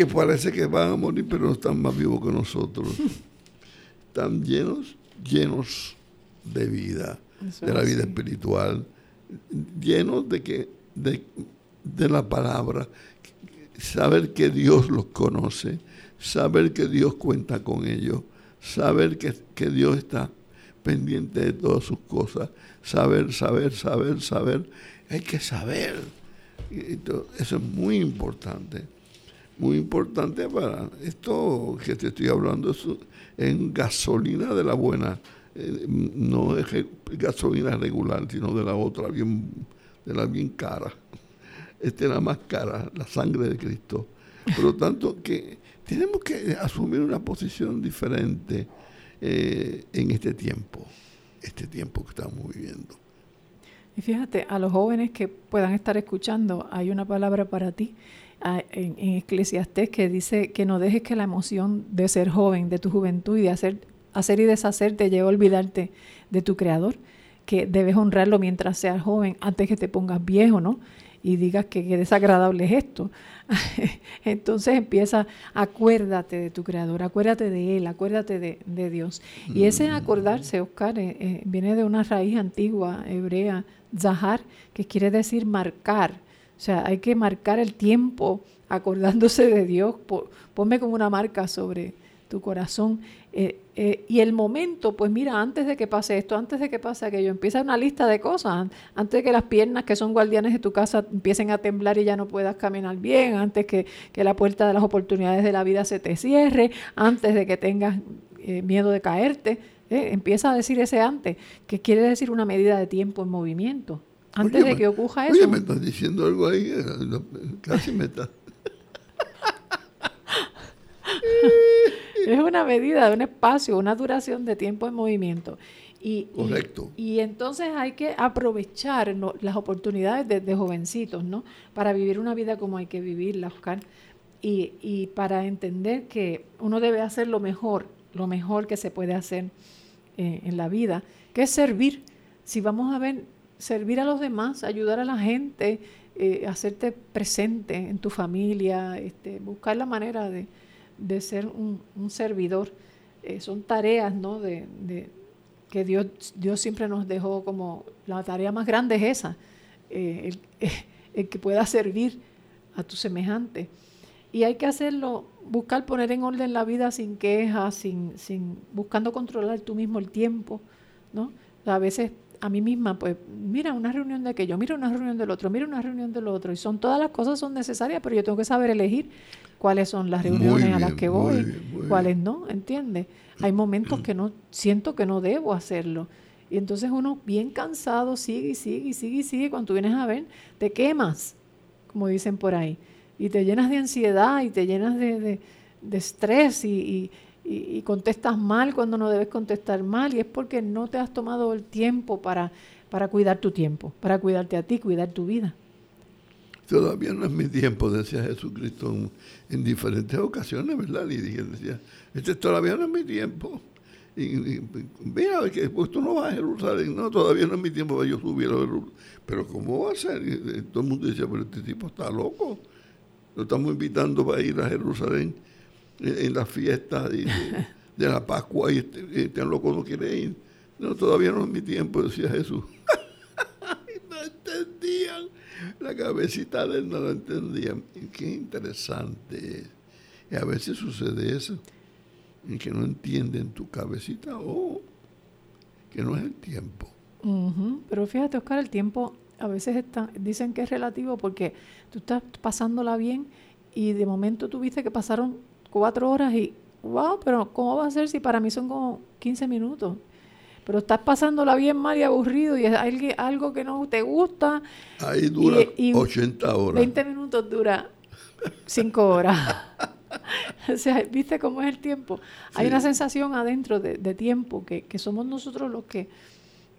que parece que van a morir, pero no están más vivos que nosotros. Están llenos, llenos de vida, de la vida espiritual, llenos de que de, de la palabra, saber que Dios los conoce, saber que Dios cuenta con ellos, saber que, que Dios está pendiente de todas sus cosas, saber, saber, saber, saber. Hay que saber. Eso es muy importante. Muy importante para esto que te estoy hablando es en gasolina de la buena. Eh, no es gasolina regular, sino de la otra, bien, de la bien cara. Esta es la más cara, la sangre de Cristo. Por lo tanto, que tenemos que asumir una posición diferente eh, en este tiempo, este tiempo que estamos viviendo. Y fíjate, a los jóvenes que puedan estar escuchando, hay una palabra para ti en, en Eclesiastés que dice que no dejes que la emoción de ser joven, de tu juventud y de hacer, hacer y deshacer te lleve a olvidarte de tu creador, que debes honrarlo mientras seas joven, antes que te pongas viejo, ¿no? y digas que qué desagradable es esto. Entonces empieza, acuérdate de tu creador, acuérdate de él, acuérdate de, Dios. Y ese mm. acordarse, Oscar, eh, eh, viene de una raíz antigua hebrea, zahar, que quiere decir marcar. O sea, hay que marcar el tiempo acordándose de Dios. Ponme como una marca sobre tu corazón. Eh, eh, y el momento, pues mira, antes de que pase esto, antes de que pase aquello, empieza una lista de cosas, antes de que las piernas que son guardianes de tu casa empiecen a temblar y ya no puedas caminar bien, antes que, que la puerta de las oportunidades de la vida se te cierre, antes de que tengas eh, miedo de caerte, empieza a decir ese antes, que quiere decir una medida de tiempo en movimiento. Antes de que ocurra eso. Oye, me estás diciendo algo ahí, casi me estás... es una medida de un espacio, una duración de tiempo en movimiento. Y, Correcto. Y, entonces hay que aprovechar las oportunidades de, jovencitos, ¿no? Para vivir una vida como hay que vivirla, Oscar. Y, y para entender que uno debe hacer lo mejor, lo mejor que se puede hacer eh, en la vida, que es servir. Si vamos a ver, servir a los demás, ayudar a la gente, eh, hacerte presente en tu familia, este, buscar la manera de, de ser un, servidor. Eh, son tareas ¿no? de, que Dios, Dios siempre nos dejó como la tarea más grande es esa, eh, el, que pueda servir a tu semejante. Y hay que hacerlo, buscar poner en orden la vida sin quejas, sin, sin, buscando controlar tú mismo el tiempo, ¿no? A veces a mí misma, pues, mira una reunión de aquello, mira una reunión del otro, mira una reunión del otro, y son todas las cosas son necesarias, pero yo tengo que saber elegir cuáles son las reuniones a las que voy, cuáles no, ¿entiendes? Hay momentos que no siento que no debo hacerlo. Y entonces uno bien cansado sigue y sigue y sigue y sigue. Cuando tú vienes a ver, te quemas, como dicen por ahí. Y te llenas de ansiedad y te llenas de, estrés y, y, contestas mal cuando no debes contestar mal. Y es porque no te has tomado el tiempo para, para cuidar tu tiempo, para cuidarte a ti, cuidar tu vida. Todavía no es mi tiempo, decía Jesucristo en, diferentes ocasiones, ¿verdad? Y decía, este todavía no es mi tiempo. Y, mira, que pues tú no vas a Jerusalén, no, todavía no es mi tiempo para yo subir a Jerusalén. Pero ¿cómo va a ser? todo el mundo decía, pero este tipo está loco. Lo estamos invitando para ir a Jerusalén en, la fiesta de, la Pascua y este, este, loco no quiere ir. No, todavía no es mi tiempo, decía Jesús. no entendían la cabecita de él no lo entendía. qué interesante Y a veces sucede eso, en que no entienden tu cabecita o que no es el tiempo. Pero fíjate, Oscar, el tiempo a veces está, dicen que es relativo porque tú estás pasándola bien y de momento tuviste que pasaron cuatro horas y, wow, pero ¿cómo va a ser si para mí son como 15 minutos? Pero estás pasándola bien mal y aburrido y es algo que no te gusta. Ahí dura 80 horas. 20 minutos dura 5 horas. o sea, ¿viste cómo es el tiempo? Hay una sensación adentro de, tiempo que, somos nosotros los que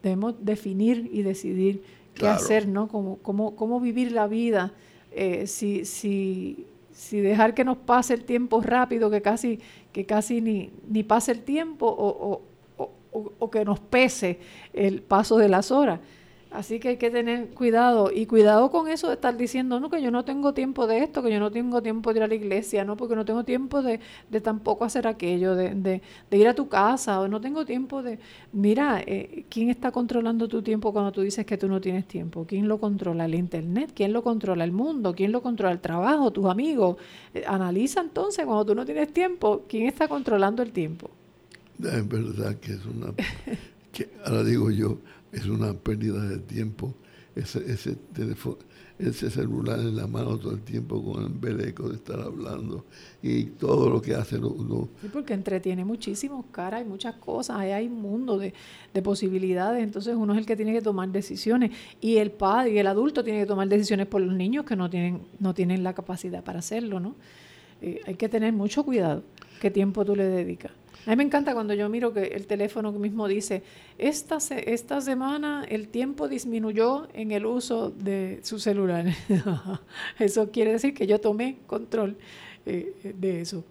debemos definir y decidir qué hacer, ¿no? Cómo, cómo, cómo vivir la vida. Eh, si, si, si dejar que nos pase el tiempo rápido, que casi, que casi ni, ni pase el tiempo, o, o, o que nos pese el paso de las horas. Así que hay que tener cuidado y cuidado con eso de estar diciendo, no, que yo no tengo tiempo de esto, que yo no tengo tiempo de ir a la iglesia, no, porque no tengo tiempo de, de tampoco hacer aquello, de, de, ir a tu casa, o no tengo tiempo de... Mira, eh, ¿quién está controlando tu tiempo cuando tú dices que tú no tienes tiempo? ¿Quién lo controla? ¿El Internet? ¿Quién lo controla? ¿El mundo? ¿Quién lo controla? ¿El trabajo? ¿Tus amigos? Eh, analiza entonces, cuando tú no tienes tiempo, ¿quién está controlando el tiempo? Es verdad que es una... ahora digo yo, es una pérdida de tiempo. Ese, ese, teléfono, ese celular en la mano todo el tiempo con el beleco de estar hablando y todo lo que hace uno. Sí, porque entretiene muchísimo, cara, hay muchas cosas, hay, un mundo de, posibilidades, entonces uno es el que tiene que tomar decisiones y el padre y el adulto tiene que tomar decisiones por los niños que no tienen, no tienen la capacidad para hacerlo, ¿no? Eh, hay que tener mucho cuidado qué tiempo tú le dedicas. A mí me encanta cuando yo miro que el teléfono mismo dice, esta, esta semana el tiempo disminuyó en el uso de su celular. eso quiere decir que yo tomé control eh, de eso.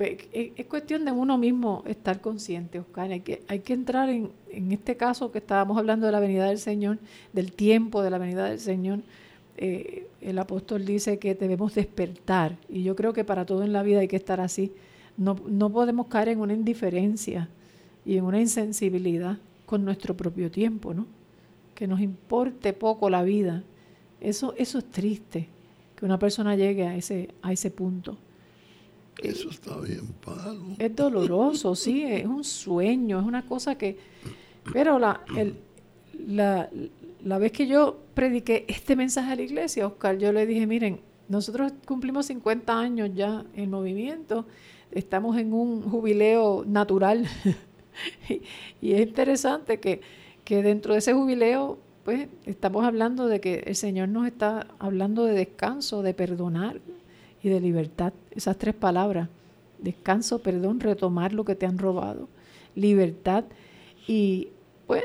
Eh, es cuestión de uno mismo estar consciente, Oscar. Hay que, hay que entrar en, en este caso que estábamos hablando de la venida del Señor, del tiempo de la venida del Señor. Eh, el apóstol dice que debemos despertar y yo creo que para todo en la vida hay que estar así no, no podemos caer en una indiferencia y en una insensibilidad con nuestro propio tiempo, ¿no? Que nos importe poco la vida. Eso, eso es triste, que una persona llegue a ese, a ese punto. Eso está bien palo. Es doloroso, sí, es un sueño, es una cosa que... Pero la, el, la, la vez que yo prediqué este mensaje a la iglesia, Oscar, yo le dije, miren, nosotros cumplimos 50 años ya en movimiento estamos en un jubileo natural. y, es interesante que, que dentro de ese jubileo, pues estamos hablando de que el Señor nos está hablando de descanso, de perdonar y de libertad. Esas tres palabras, descanso, perdón, retomar lo que te han robado, libertad y pues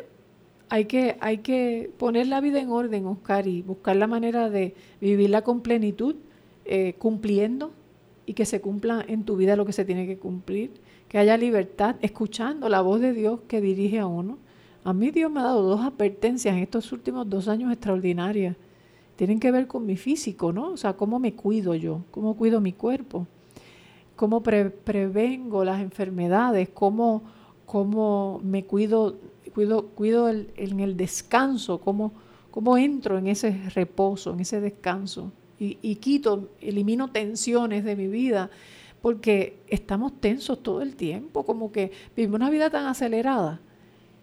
hay que, hay que poner la vida en orden, Oscar, y buscar la manera de vivirla con plenitud, eh, cumpliendo y que se cumpla en tu vida lo que se tiene que cumplir, que haya libertad, escuchando la voz de Dios que dirige a uno. A mí Dios me ha dado dos advertencias en estos últimos dos años extraordinarias. Tienen que ver con mi físico, ¿no? O sea, cómo me cuido yo, cómo cuido mi cuerpo, cómo prevengo las enfermedades, cómo, cómo me cuido, cuido, cuido en el descanso, cómo, cómo entro en ese reposo, en ese descanso y, quito, elimino tensiones de mi vida, porque estamos tensos todo el tiempo, como que vivimos una vida tan acelerada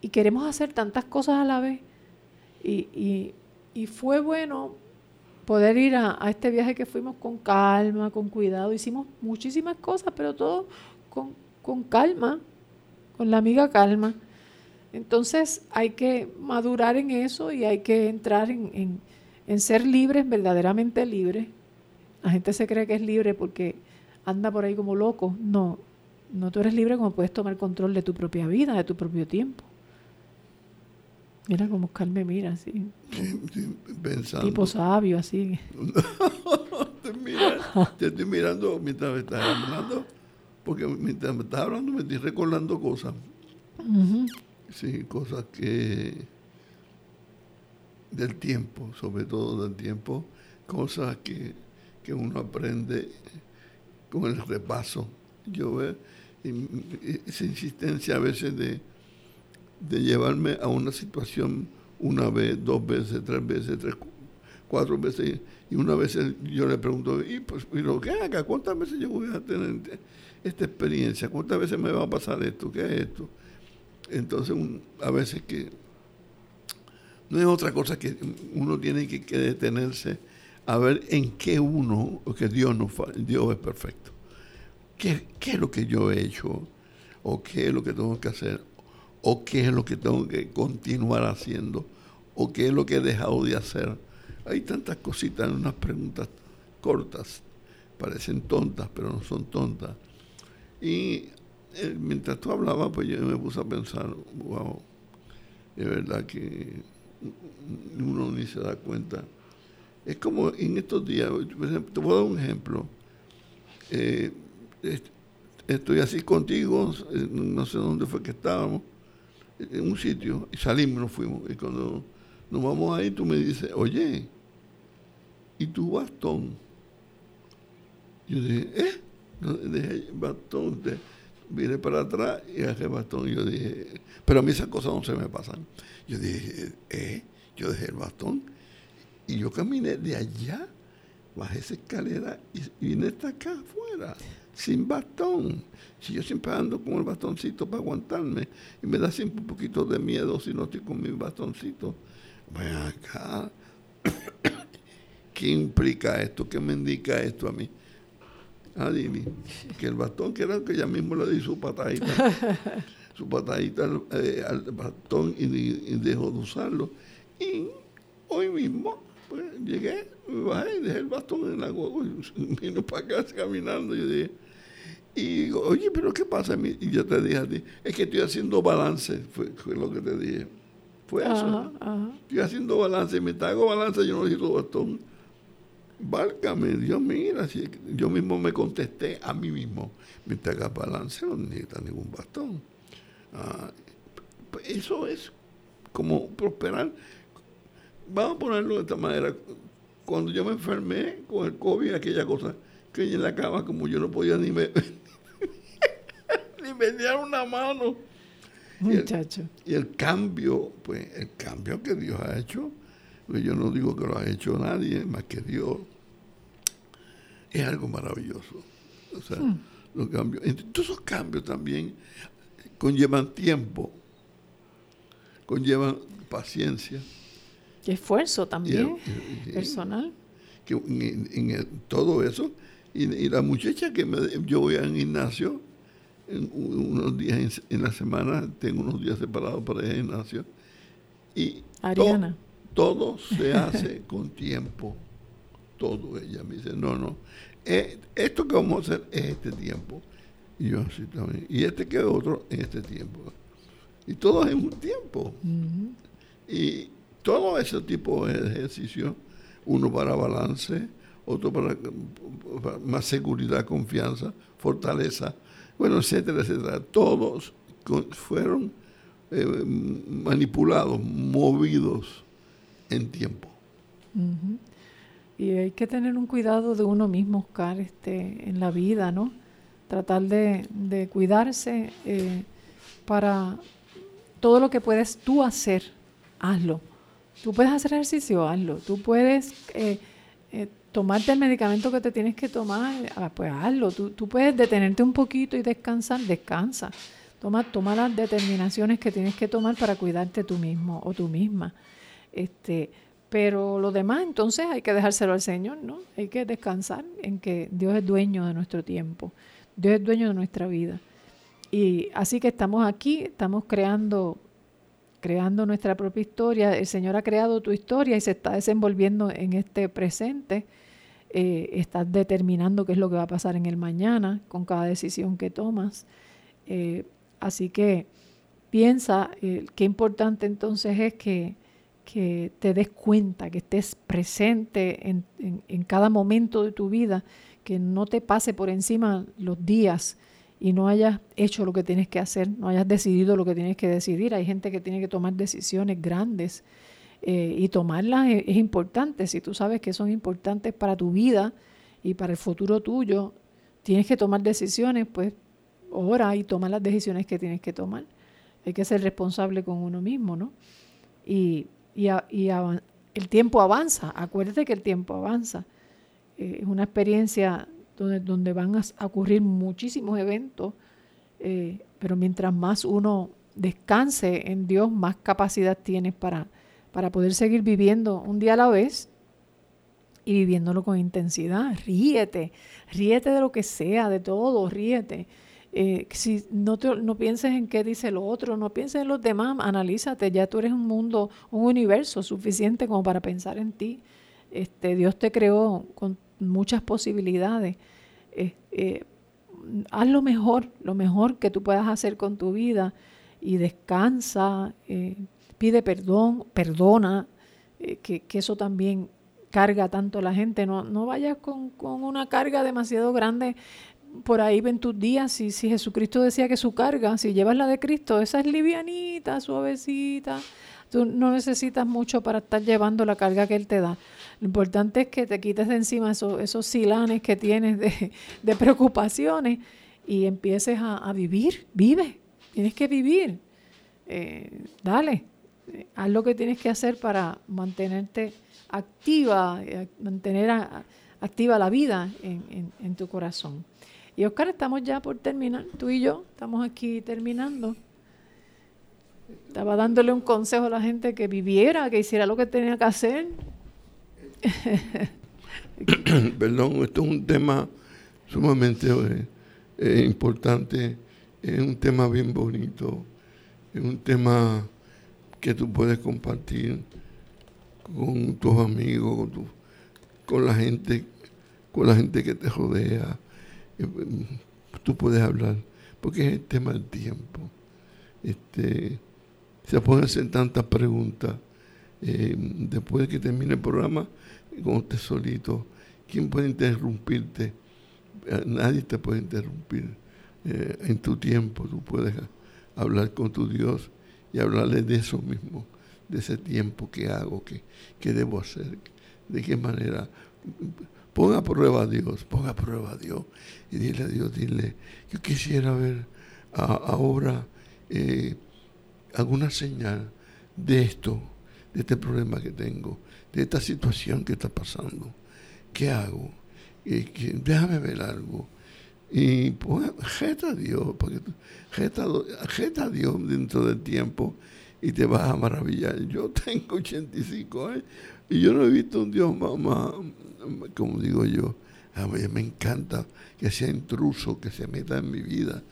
y queremos hacer tantas cosas a la vez. Y, fue bueno poder ir a, este viaje que fuimos con calma, con cuidado. Hicimos muchísimas cosas, pero todo con, calma, con la amiga calma. Entonces hay que madurar en eso y hay que entrar en en ser libres, verdaderamente libres. La gente se cree que es libre porque anda por ahí como loco. No, no tú eres libre como puedes tomar control de tu propia vida, de tu propio tiempo. Mira como Oscar me mira así. pensando. Tipo sabio, así. te, estoy mirando mientras me estás hablando, porque mientras me estás hablando me estoy recordando cosas. Sí, cosas que del tiempo, sobre todo del tiempo, cosas que, uno aprende con el repaso. Yo veo esa insistencia a veces de, de llevarme a una situación una vez, dos veces, tres veces, tres, cuatro veces, y una vez yo le pregunto, ¿y pues, lo que haga? ¿Cuántas veces yo voy a tener esta experiencia? ¿Cuántas veces me va a pasar esto? ¿Qué es esto? Entonces, a veces que no es otra cosa que uno tiene que, detenerse a ver en qué uno, que Dios, no, Dios es perfecto. ¿Qué, ¿Qué es lo que yo he hecho? ¿O qué es lo que tengo que hacer? ¿O qué es lo que tengo que continuar haciendo? ¿O qué es lo que he dejado de hacer? Hay tantas cositas unas preguntas cortas, parecen tontas, pero no son tontas. Y eh, mientras tú hablabas, pues yo me puse a pensar, wow, es verdad que uno ni se da cuenta. Es como en estos días, por ejemplo, te voy a dar un ejemplo. Eh, estoy así contigo, eh, no sé dónde fue que estábamos, en un sitio, y salimos, nos fuimos. Y cuando nos vamos ahí, tú me dices, oye, ¿y tu bastón? Yo dije, ¿eh? Dejé bastón, vine para atrás y dejé el bastón. Y yo dije, pero a mí esas cosas no se me pasan. Yo dije, ¿eh? Yo dejé el bastón y yo caminé de allá, bajé esa escalera y vine hasta acá afuera, sin bastón. Si yo siempre ando con el bastoncito para aguantarme y me da siempre un poquito de miedo si no estoy con mi bastoncito. Ven acá. ¿Qué implica esto? ¿Qué me indica esto a mí? Dini, que el bastón que era que ella mismo le di su patadita, su patadita eh, al, bastón y, dejó de usarlo. Y hoy mismo pues, llegué, me bajé y dejé el bastón en la guagua y vino para acá caminando. Y dije, y digo, oye, pero ¿qué pasa? Y yo te dije a ti, es que estoy haciendo balance, fue, lo que te dije. Fue eso. Estoy haciendo balance, mientras hago balance yo no necesito bastón. Válgame, Dios mira, si yo mismo me contesté a mí mismo, mientras haga balance no necesita ningún bastón. Ah, eso es como prosperar. Vamos a ponerlo de esta manera. Cuando yo me enfermé con el COVID, aquella cosa, que en la cama como yo no podía ni me, ni me una mano. Muchacho. Y el, cambio, pues el cambio que Dios ha hecho, pues yo no digo que lo ha hecho nadie más que Dios, es algo maravilloso. O sea, hmm. los cambios. todos esos cambios también conllevan tiempo, conllevan paciencia. Y esfuerzo también, personal. Que en, todo eso, y, la muchacha que me, yo voy al gimnasio, en, unos días en, la semana, tengo unos días separados para el gimnasio, y Ariana. todo se hace con tiempo. Todo ella me dice, no, no, eh, esto que vamos a hacer es este tiempo. Y yo así también. Y este que otro en este tiempo. Y todo en un tiempo. Y todo ese tipo de ejercicio, uno para balance, otro para, más seguridad, confianza, fortaleza, bueno, etcétera, etcétera. Todos fueron eh, manipulados, movidos en tiempo. Y hay que tener un cuidado de uno mismo, Oscar, este, en la vida, ¿no? Tratar de, cuidarse eh, para todo lo que puedes tú hacer, hazlo. Tú puedes hacer ejercicio, hazlo. Tú puedes eh, eh, tomarte el medicamento que te tienes que tomar, ah, pues hazlo. Tú, tú, puedes detenerte un poquito y descansar, descansa. Toma, toma las determinaciones que tienes que tomar para cuidarte tú mismo o tú misma. Este, pero lo demás, entonces, hay que dejárselo al Señor, ¿no? Hay que descansar en que Dios es dueño de nuestro tiempo, Dios es dueño de nuestra vida. Y así que estamos aquí, estamos creando, creando nuestra propia historia. El Señor ha creado tu historia y se está desenvolviendo en este presente. Eh, estás determinando qué es lo que va a pasar en el mañana con cada decisión que tomas. Eh, así que piensa eh, qué importante entonces es que que te des cuenta, que estés presente en, cada momento de tu vida, que no te pase por encima los días y no hayas hecho lo que tienes que hacer, no hayas decidido lo que tienes que decidir. Hay gente que tiene que tomar decisiones grandes eh, y tomarlas es, importante. Si tú sabes que son importantes para tu vida y para el futuro tuyo, tienes que tomar decisiones, pues ora y toma las decisiones que tienes que tomar. Hay que ser responsable con uno mismo, ¿no? Y y, el tiempo avanza, acuérdate que el tiempo avanza. Eh, es una experiencia donde, donde van a, ocurrir muchísimos eventos, eh, pero mientras más uno descanse en Dios, más capacidad tienes para, para poder seguir viviendo un día a la vez y viviéndolo con intensidad. Ríete, ríete de lo que sea, de todo, ríete. Eh, si no, no pienses en qué dice el otro, no pienses en los demás, analízate, ya tú eres un mundo, un universo suficiente como para pensar en ti. Este, Dios te creó con muchas posibilidades. Eh, eh, haz lo mejor, lo mejor que tú puedas hacer con tu vida y descansa, pide perdón, perdona, que, que, eso también carga tanto a la gente. No, no vayas con, con una carga demasiado grande por ahí ven tus días, si, si Jesucristo decía que su carga, si llevas la de Cristo, esa es livianita, suavecita, tú no necesitas mucho para estar llevando la carga que Él te da. Lo importante es que te quites de encima esos, esos silanes que tienes de, de preocupaciones y empieces a, vivir, vive, tienes que vivir, eh, dale, haz lo que tienes que hacer para mantenerte activa, eh, mantener activa la vida en, en tu corazón. Y Oscar, estamos ya por terminar, tú y yo, estamos aquí terminando. Estaba dándole un consejo a la gente que viviera, que hiciera lo que tenía que hacer. Perdón, esto es un tema sumamente eh, importante, es un tema bien bonito, es un tema que tú puedes compartir con tus amigos, con la gente, con la gente que te rodea tú puedes hablar, porque es el tema del tiempo. Este, se pueden hacer tantas preguntas. Eh, después de que termine el programa, cuando estés solito, ¿quién puede interrumpirte? Eh, nadie te puede interrumpir. Eh, en tu tiempo tú puedes hablar con tu Dios y hablarle de eso mismo, de ese tiempo que hago, que, que debo hacer, de qué manera Ponga a prueba a Dios, ponga a prueba a Dios y dile a Dios, dile, yo quisiera ver ahora eh, alguna señal de esto, de este problema que tengo, de esta situación que está pasando. ¿Qué hago? déjame ver algo. Y pues, jeta a Dios, porque jeta, jeta a Dios dentro del tiempo y te vas a maravillar. Yo tengo 85 años y yo no he visto un Dios más, como digo yo, a mí me encanta que sea intruso, que se meta en mi vida,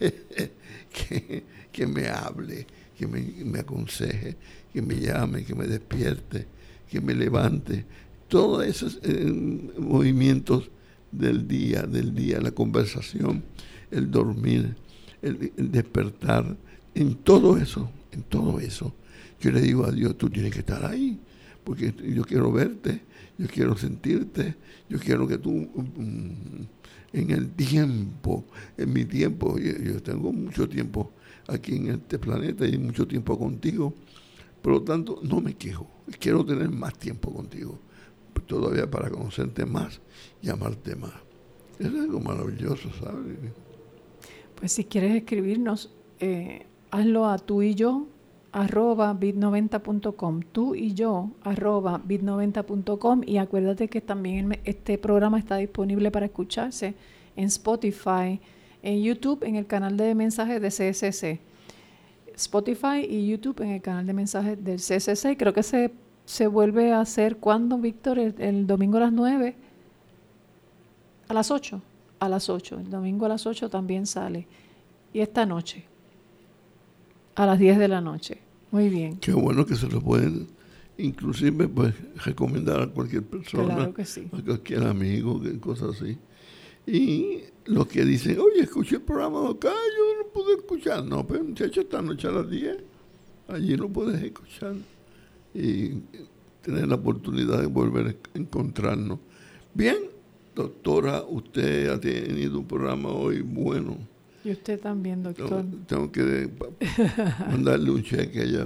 que, me hable, que me, aconseje, que me llame, que me despierte, que me levante. Todos esos eh, movimientos del día, del día, la conversación, el dormir, el despertar, en todo eso, todo eso, yo le digo a Dios, tú tienes que estar ahí porque yo quiero verte, yo quiero sentirte, yo quiero que tú mm, en el tiempo, en mi tiempo, yo, tengo mucho tiempo aquí en este planeta y mucho tiempo contigo, por lo tanto no me quejo, quiero tener más tiempo contigo, todavía para conocerte más y amarte más. Es algo maravilloso, ¿sabes? Pues si quieres escribirnos, eh, hazlo a tú y yo arroba bit90.com, tú y yo arroba bit90.com y acuérdate que también este programa está disponible para escucharse en Spotify, en YouTube, en el canal de mensajes de CSC. Spotify y YouTube en el canal de mensajes del CSC. Creo que se, se vuelve a hacer cuando, Víctor, el, domingo a las 9, a las 8, a las 8. El domingo a las 8 también sale. Y esta noche, a las 10 de la noche. Muy bien. Qué bueno que se lo pueden, inclusive, pues, recomendar a cualquier persona, claro que sí. a cualquier amigo, cosas así. Y los que dicen, oye, escuché el programa acá, yo no pude escuchar. No, pero pues, muchachos, esta noche a las 10, allí no puedes escuchar. Y tener la oportunidad de volver a encontrarnos. Bien, doctora, usted ha tenido un programa hoy bueno y usted también, doctor. Tengo, que mandarle un cheque allá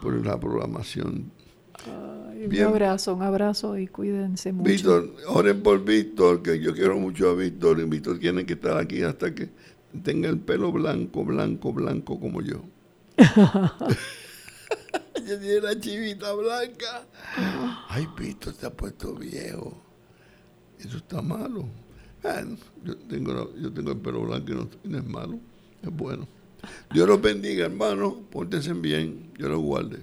por la programación. un abrazo, un abrazo y cuídense mucho. Víctor, oren por Víctor, que yo quiero mucho a Víctor. Y Víctor tiene que estar aquí hasta que tenga el pelo blanco, blanco, blanco como yo. yo tiene la chivita blanca. Ay, Víctor, te ha puesto viejo. Eso está malo. Bueno, yo tengo, yo tengo el pelo blanco y no, es malo, es bueno. Dios los bendiga, hermano. Pórtense bien. Dios los guarde.